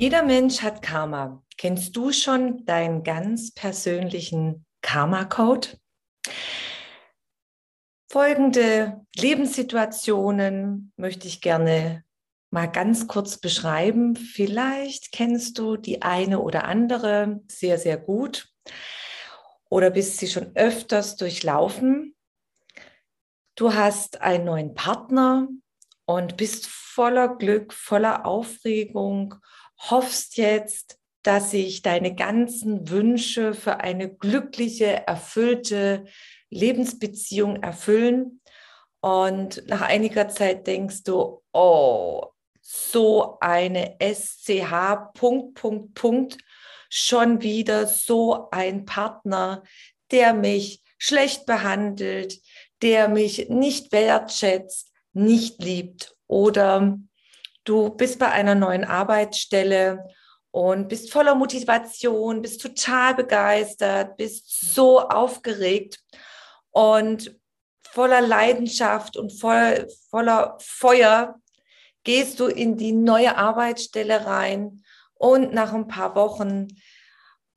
Jeder Mensch hat Karma. Kennst du schon deinen ganz persönlichen Karma-Code? Folgende Lebenssituationen möchte ich gerne mal ganz kurz beschreiben. Vielleicht kennst du die eine oder andere sehr, sehr gut oder bist sie schon öfters durchlaufen. Du hast einen neuen Partner und bist voller Glück, voller Aufregung hoffst jetzt, dass sich deine ganzen Wünsche für eine glückliche, erfüllte Lebensbeziehung erfüllen. Und nach einiger Zeit denkst du, oh, so eine SCH, Punkt, Punkt, Punkt, schon wieder so ein Partner, der mich schlecht behandelt, der mich nicht wertschätzt, nicht liebt oder Du bist bei einer neuen Arbeitsstelle und bist voller Motivation, bist total begeistert, bist so aufgeregt und voller Leidenschaft und voll, voller Feuer gehst du in die neue Arbeitsstelle rein und nach ein paar Wochen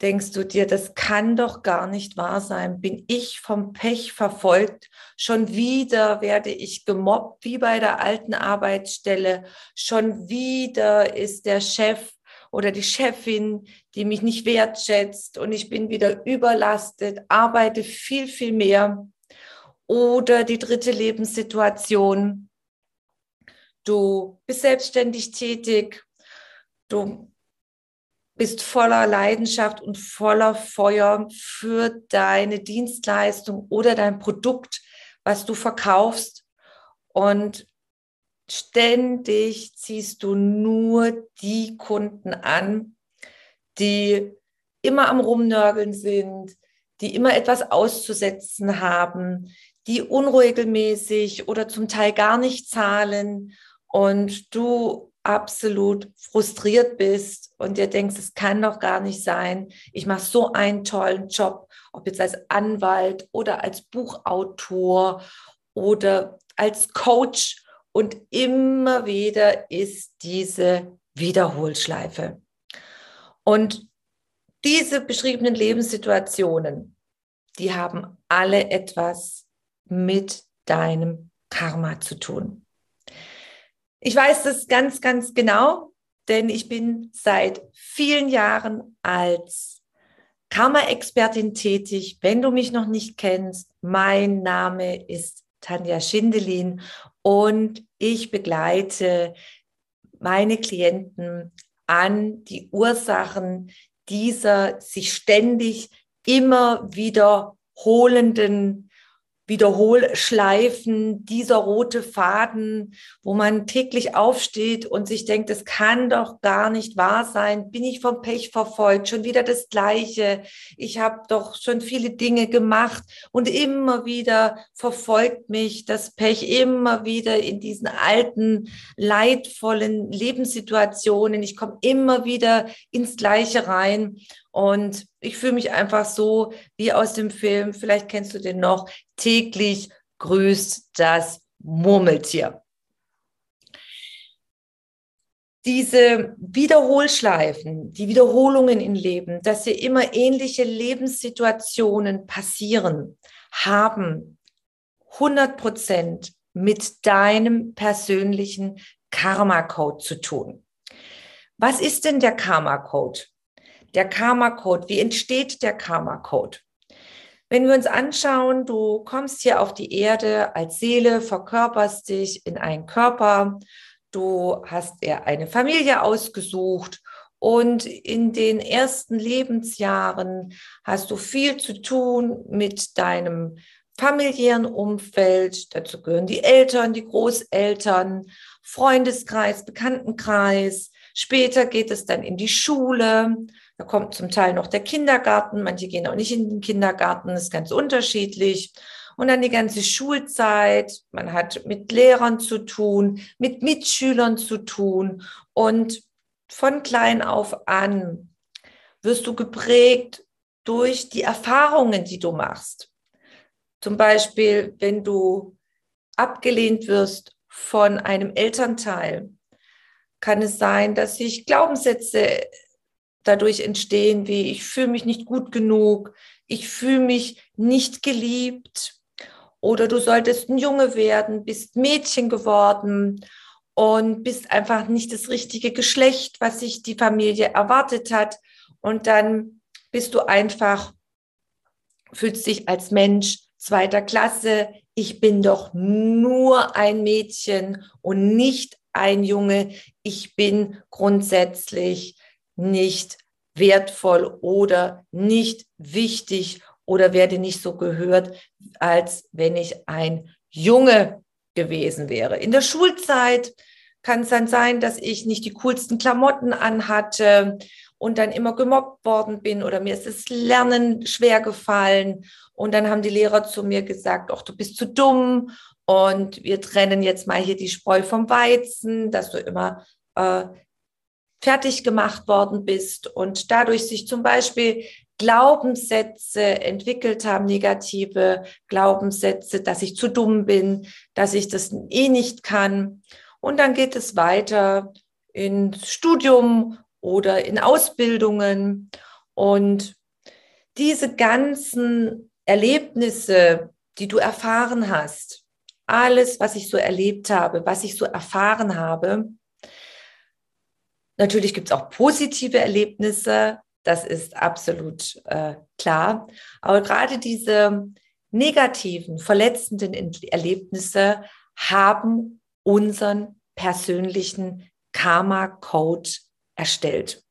denkst du dir, das kann doch gar nicht wahr sein. Bin ich vom Pech verfolgt? Schon wieder werde ich gemobbt, wie bei der alten Arbeitsstelle. Schon wieder ist der Chef oder die Chefin, die mich nicht wertschätzt und ich bin wieder überlastet, arbeite viel, viel mehr. Oder die dritte Lebenssituation. Du bist selbstständig tätig. Du bist voller Leidenschaft und voller Feuer für deine Dienstleistung oder dein Produkt, was du verkaufst. Und ständig ziehst du nur die Kunden an, die immer am Rumnörgeln sind, die immer etwas auszusetzen haben, die unregelmäßig oder zum Teil gar nicht zahlen und du absolut frustriert bist und dir denkst, es kann doch gar nicht sein, ich mache so einen tollen Job, ob jetzt als Anwalt oder als Buchautor oder als Coach und immer wieder ist diese Wiederholschleife. Und diese beschriebenen Lebenssituationen, die haben alle etwas mit deinem Karma zu tun. Ich weiß das ganz, ganz genau, denn ich bin seit vielen Jahren als Karma-Expertin tätig. Wenn du mich noch nicht kennst, mein Name ist Tanja Schindelin und ich begleite meine Klienten an die Ursachen dieser sich ständig immer wiederholenden Wiederholschleifen, dieser rote Faden, wo man täglich aufsteht und sich denkt, es kann doch gar nicht wahr sein, bin ich vom Pech verfolgt, schon wieder das Gleiche, ich habe doch schon viele Dinge gemacht und immer wieder verfolgt mich das Pech, immer wieder in diesen alten, leidvollen Lebenssituationen, ich komme immer wieder ins Gleiche rein und ich fühle mich einfach so wie aus dem Film, vielleicht kennst du den noch, täglich grüßt das Murmeltier. Diese Wiederholschleifen, die Wiederholungen im Leben, dass hier immer ähnliche Lebenssituationen passieren, haben 100 Prozent mit deinem persönlichen Karma-Code zu tun. Was ist denn der Karma-Code? Der Karma-Code, wie entsteht der Karma-Code? Wenn wir uns anschauen, du kommst hier auf die Erde als Seele, verkörperst dich in einen Körper, du hast dir eine Familie ausgesucht und in den ersten Lebensjahren hast du viel zu tun mit deinem familiären Umfeld. Dazu gehören die Eltern, die Großeltern, Freundeskreis, Bekanntenkreis, Später geht es dann in die Schule. Da kommt zum Teil noch der Kindergarten. Manche gehen auch nicht in den Kindergarten. Ist ganz unterschiedlich. Und dann die ganze Schulzeit. Man hat mit Lehrern zu tun, mit Mitschülern zu tun. Und von klein auf an wirst du geprägt durch die Erfahrungen, die du machst. Zum Beispiel, wenn du abgelehnt wirst von einem Elternteil, kann es sein, dass sich Glaubenssätze dadurch entstehen, wie ich fühle mich nicht gut genug, ich fühle mich nicht geliebt oder du solltest ein Junge werden, bist Mädchen geworden und bist einfach nicht das richtige Geschlecht, was sich die Familie erwartet hat. Und dann bist du einfach, fühlst dich als Mensch zweiter Klasse. Ich bin doch nur ein Mädchen und nicht ein Junge. Ich bin grundsätzlich nicht wertvoll oder nicht wichtig oder werde nicht so gehört, als wenn ich ein Junge gewesen wäre. In der Schulzeit kann es dann sein, dass ich nicht die coolsten Klamotten anhatte und dann immer gemobbt worden bin oder mir ist das Lernen schwer gefallen. Und dann haben die Lehrer zu mir gesagt, ach, du bist zu dumm und wir trennen jetzt mal hier die Spreu vom Weizen, dass du immer äh, fertig gemacht worden bist und dadurch sich zum Beispiel Glaubenssätze entwickelt haben, negative Glaubenssätze, dass ich zu dumm bin, dass ich das eh nicht kann. Und dann geht es weiter ins Studium oder in Ausbildungen. Und diese ganzen Erlebnisse, die du erfahren hast, alles, was ich so erlebt habe, was ich so erfahren habe, natürlich gibt es auch positive Erlebnisse, das ist absolut äh, klar. Aber gerade diese negativen, verletzenden Erlebnisse haben unseren persönlichen Karma-Code erstellt.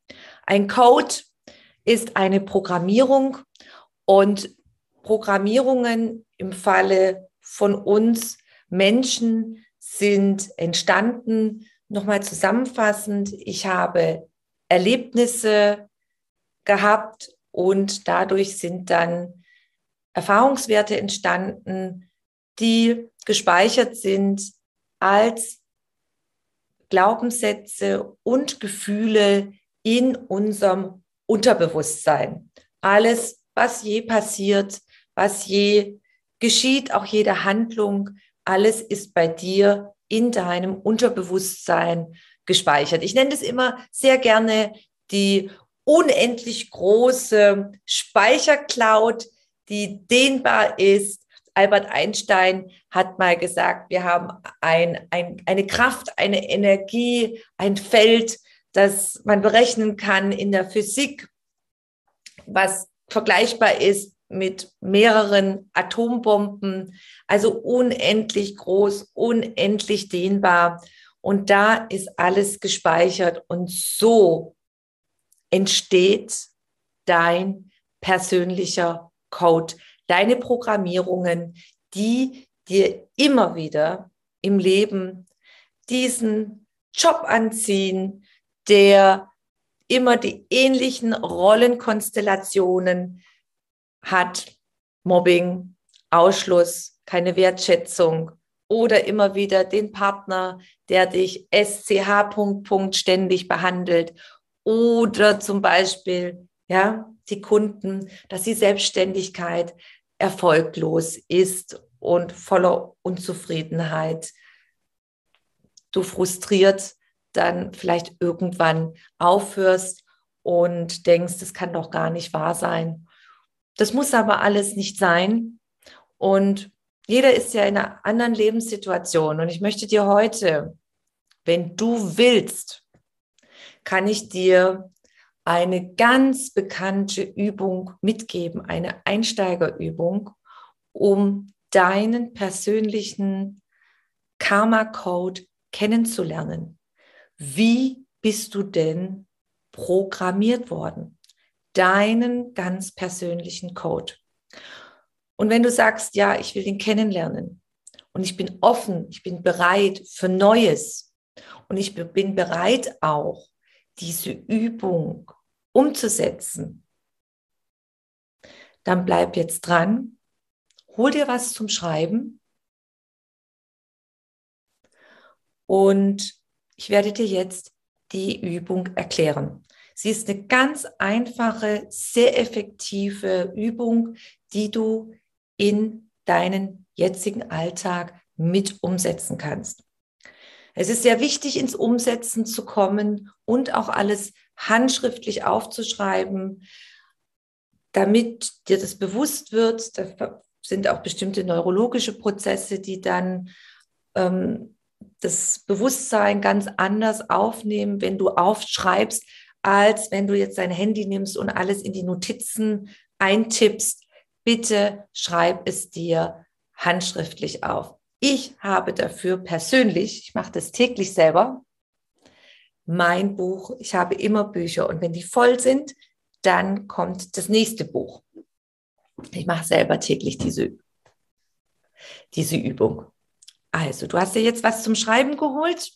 Ein Code ist eine Programmierung und Programmierungen im Falle von uns Menschen sind entstanden. Nochmal zusammenfassend, ich habe Erlebnisse gehabt und dadurch sind dann Erfahrungswerte entstanden, die gespeichert sind als Glaubenssätze und Gefühle in unserem Unterbewusstsein. Alles, was je passiert, was je geschieht, auch jede Handlung, alles ist bei dir in deinem Unterbewusstsein gespeichert. Ich nenne das immer sehr gerne die unendlich große Speichercloud, die dehnbar ist. Albert Einstein hat mal gesagt, wir haben ein, ein, eine Kraft, eine Energie, ein Feld, das man berechnen kann in der Physik, was vergleichbar ist mit mehreren Atombomben, also unendlich groß, unendlich dehnbar. Und da ist alles gespeichert. Und so entsteht dein persönlicher Code, deine Programmierungen, die dir immer wieder im Leben diesen Job anziehen, der immer die ähnlichen Rollenkonstellationen hat. Mobbing, Ausschluss, keine Wertschätzung oder immer wieder den Partner, der dich SCH Punkt, Punkt ständig behandelt oder zum Beispiel, ja, die Kunden, dass die Selbstständigkeit erfolglos ist und voller Unzufriedenheit. Du frustriert dann vielleicht irgendwann aufhörst und denkst, das kann doch gar nicht wahr sein. Das muss aber alles nicht sein. Und jeder ist ja in einer anderen Lebenssituation. Und ich möchte dir heute, wenn du willst, kann ich dir eine ganz bekannte Übung mitgeben, eine Einsteigerübung, um deinen persönlichen Karma-Code kennenzulernen. Wie bist du denn programmiert worden? Deinen ganz persönlichen Code. Und wenn du sagst, ja, ich will den kennenlernen und ich bin offen, ich bin bereit für Neues und ich bin bereit auch, diese Übung umzusetzen, dann bleib jetzt dran, hol dir was zum Schreiben und ich werde dir jetzt die Übung erklären. Sie ist eine ganz einfache, sehr effektive Übung, die du in deinen jetzigen Alltag mit umsetzen kannst. Es ist sehr wichtig, ins Umsetzen zu kommen und auch alles handschriftlich aufzuschreiben, damit dir das bewusst wird. Da sind auch bestimmte neurologische Prozesse, die dann ähm, das Bewusstsein ganz anders aufnehmen, wenn du aufschreibst, als wenn du jetzt dein Handy nimmst und alles in die Notizen eintippst. Bitte schreib es dir handschriftlich auf. Ich habe dafür persönlich, ich mache das täglich selber, mein Buch. Ich habe immer Bücher und wenn die voll sind, dann kommt das nächste Buch. Ich mache selber täglich diese, diese Übung. Also, du hast dir jetzt was zum Schreiben geholt.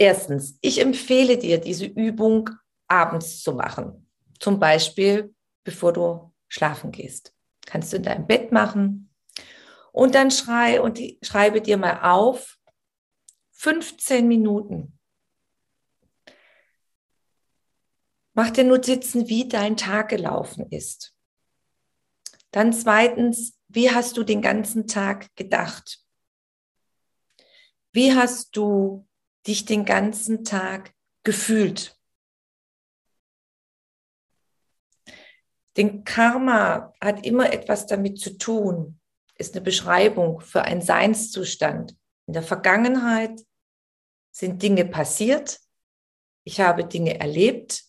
Erstens, ich empfehle dir, diese Übung abends zu machen. Zum Beispiel, bevor du schlafen gehst. Kannst du in deinem Bett machen, und dann schrei und die, schreibe dir mal auf 15 Minuten. Mach dir Notizen, wie dein Tag gelaufen ist. Dann zweitens, wie hast du den ganzen Tag gedacht? Wie hast du dich den ganzen Tag gefühlt? Denn Karma hat immer etwas damit zu tun, ist eine Beschreibung für einen Seinszustand. In der Vergangenheit sind Dinge passiert, ich habe Dinge erlebt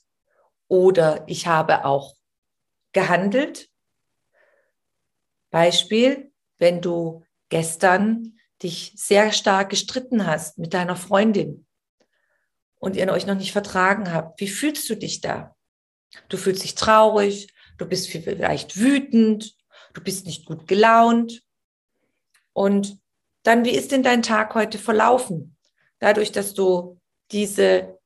oder ich habe auch gehandelt. Beispiel, wenn du gestern dich sehr stark gestritten hast mit deiner Freundin und ihr euch noch nicht vertragen habt, wie fühlst du dich da? Du fühlst dich traurig, du bist vielleicht wütend, du bist nicht gut gelaunt. Und dann, wie ist denn dein Tag heute verlaufen? Dadurch, dass du diese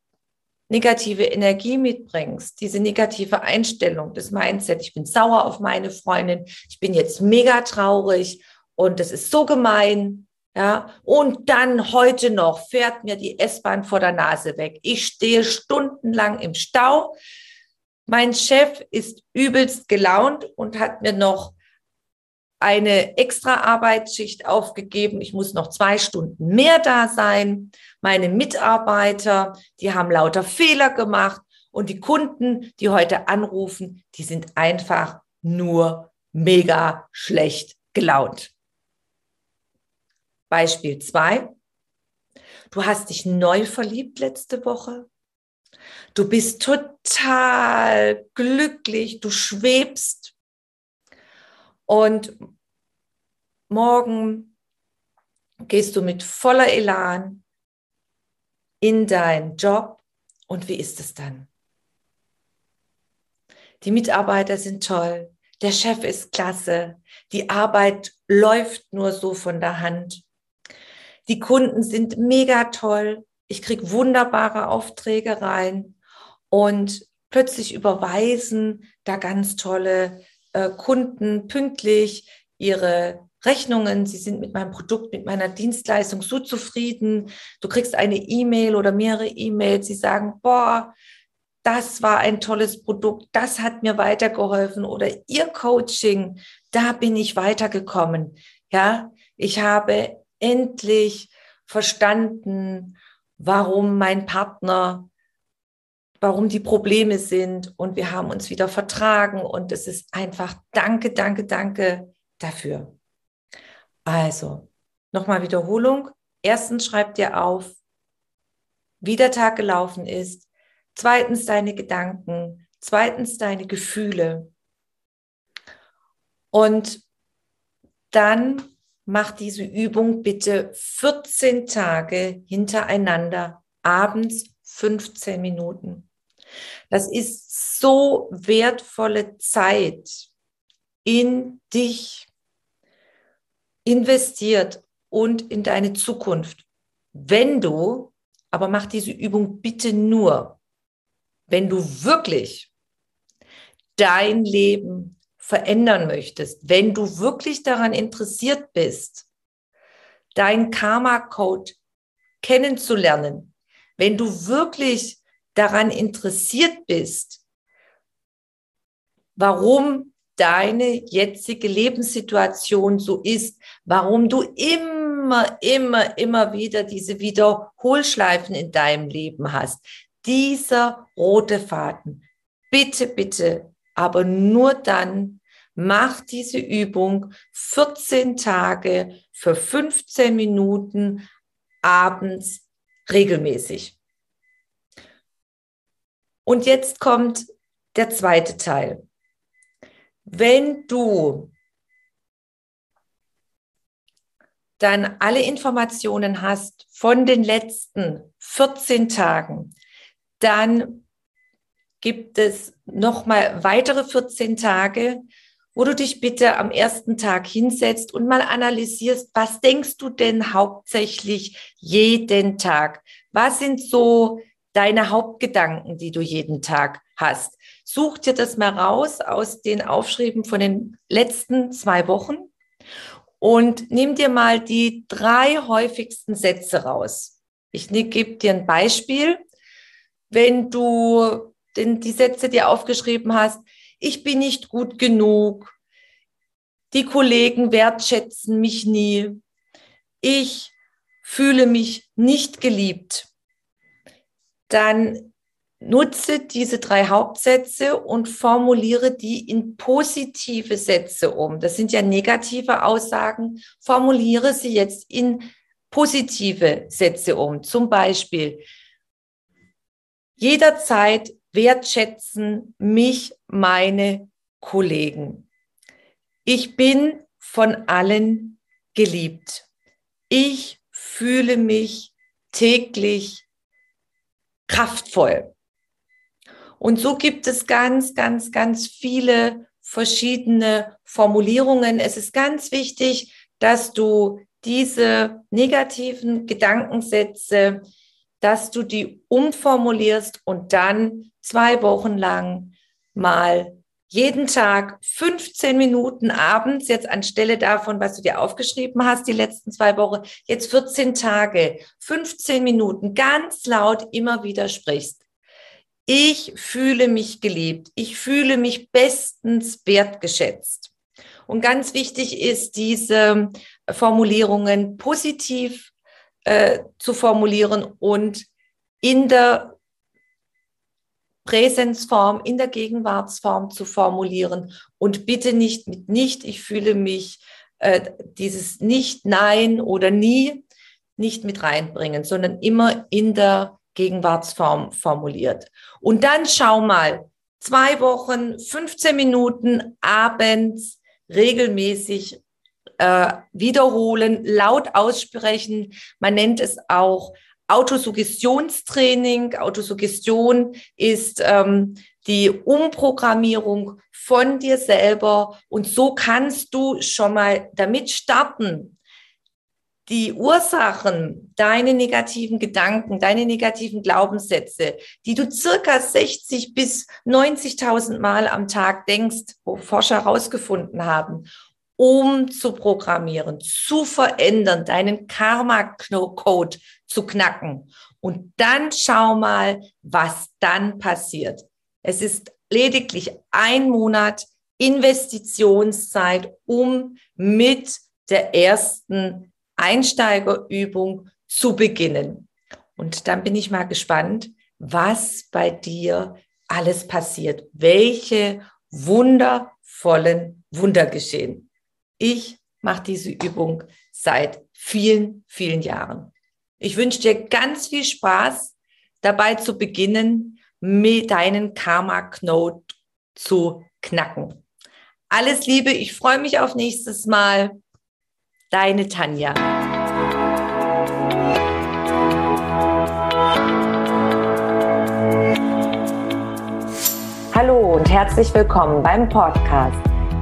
negative Energie mitbringst, diese negative Einstellung, das Mindset, ich bin sauer auf meine Freundin, ich bin jetzt mega traurig und das ist so gemein, ja, und dann heute noch fährt mir die S-Bahn vor der Nase weg. Ich stehe stundenlang im Stau. Mein Chef ist übelst gelaunt und hat mir noch eine extra Arbeitsschicht aufgegeben. Ich muss noch zwei Stunden mehr da sein. Meine Mitarbeiter, die haben lauter Fehler gemacht. Und die Kunden, die heute anrufen, die sind einfach nur mega schlecht gelaunt. Beispiel zwei: Du hast dich neu verliebt letzte Woche. Du bist total glücklich, du schwebst und morgen gehst du mit voller Elan in deinen Job. Und wie ist es dann? Die Mitarbeiter sind toll, der Chef ist klasse, die Arbeit läuft nur so von der Hand. Die Kunden sind mega toll, ich kriege wunderbare Aufträge rein. Und plötzlich überweisen da ganz tolle äh, Kunden pünktlich ihre Rechnungen, sie sind mit meinem Produkt, mit meiner Dienstleistung so zufrieden. Du kriegst eine E-Mail oder mehrere E-Mails, sie sagen, boah, das war ein tolles Produkt, das hat mir weitergeholfen. Oder ihr Coaching, da bin ich weitergekommen. Ja, ich habe endlich verstanden, warum mein Partner warum die Probleme sind und wir haben uns wieder vertragen und es ist einfach danke, danke, danke dafür. Also, nochmal Wiederholung. Erstens schreib dir auf, wie der Tag gelaufen ist. Zweitens deine Gedanken. Zweitens deine Gefühle. Und dann mach diese Übung bitte 14 Tage hintereinander, abends 15 Minuten. Das ist so wertvolle Zeit in dich investiert und in deine Zukunft, wenn du aber mach diese Übung bitte nur, wenn du wirklich dein Leben verändern möchtest, wenn du wirklich daran interessiert bist, dein Karma-Code kennenzulernen, wenn du wirklich daran interessiert bist, warum deine jetzige Lebenssituation so ist, warum du immer, immer, immer wieder diese Wiederholschleifen in deinem Leben hast. Dieser rote Faden. Bitte, bitte, aber nur dann mach diese Übung 14 Tage für 15 Minuten abends regelmäßig. Und jetzt kommt der zweite Teil. Wenn du dann alle Informationen hast von den letzten 14 Tagen, dann gibt es noch mal weitere 14 Tage, wo du dich bitte am ersten Tag hinsetzt und mal analysierst, was denkst du denn hauptsächlich jeden Tag? Was sind so deine Hauptgedanken, die du jeden Tag hast? Such dir das mal raus aus den Aufschrieben von den letzten zwei Wochen und nimm dir mal die drei häufigsten Sätze raus. Ich ne, gebe dir ein Beispiel. Wenn du den, die Sätze dir aufgeschrieben hast, ich bin nicht gut genug, die Kollegen wertschätzen mich nie, ich fühle mich nicht geliebt, dann nutze diese drei Hauptsätze und formuliere die in positive Sätze um. Das sind ja negative Aussagen. Formuliere sie jetzt in positive Sätze um. Zum Beispiel, jederzeit wertschätzen mich meine Kollegen. Ich bin von allen geliebt. Ich fühle mich täglich kraftvoll. Und so gibt es ganz, ganz, ganz viele verschiedene Formulierungen. Es ist ganz wichtig, dass du diese negativen Gedankensätze, dass du die umformulierst und dann zwei Wochen lang mal jeden Tag 15 Minuten abends, jetzt anstelle davon, was du dir aufgeschrieben hast, die letzten zwei Wochen, jetzt 14 Tage, 15 Minuten ganz laut immer wieder sprichst. Ich fühle mich geliebt. Ich fühle mich bestens wertgeschätzt. Und ganz wichtig ist, diese Formulierungen positiv äh, zu formulieren und in der Präsenzform, in der Gegenwartsform zu formulieren und bitte nicht mit nicht, ich fühle mich, äh, dieses nicht, nein oder nie nicht mit reinbringen, sondern immer in der Gegenwartsform formuliert. Und dann schau mal, zwei Wochen, 15 Minuten abends regelmäßig äh, wiederholen, laut aussprechen. Man nennt es auch Autosuggestionstraining. Autosuggestion ist ähm, die Umprogrammierung von dir selber. Und so kannst du schon mal damit starten, die Ursachen, deine negativen Gedanken, deine negativen Glaubenssätze, die du circa 60 bis 90.000 Mal am Tag denkst, wo Forscher herausgefunden haben, umzuprogrammieren, zu verändern, deinen Karma-Code zu knacken. Und dann schau mal, was dann passiert. Es ist lediglich ein Monat Investitionszeit, um mit der ersten Einsteigerübung zu beginnen. Und dann bin ich mal gespannt, was bei dir alles passiert, welche wundervollen Wunder geschehen. Ich mache diese Übung seit vielen, vielen Jahren. Ich wünsche dir ganz viel Spaß dabei zu beginnen, mit deinen Karma-Knote zu knacken. Alles Liebe, ich freue mich auf nächstes Mal. Deine Tanja. Hallo und herzlich willkommen beim Podcast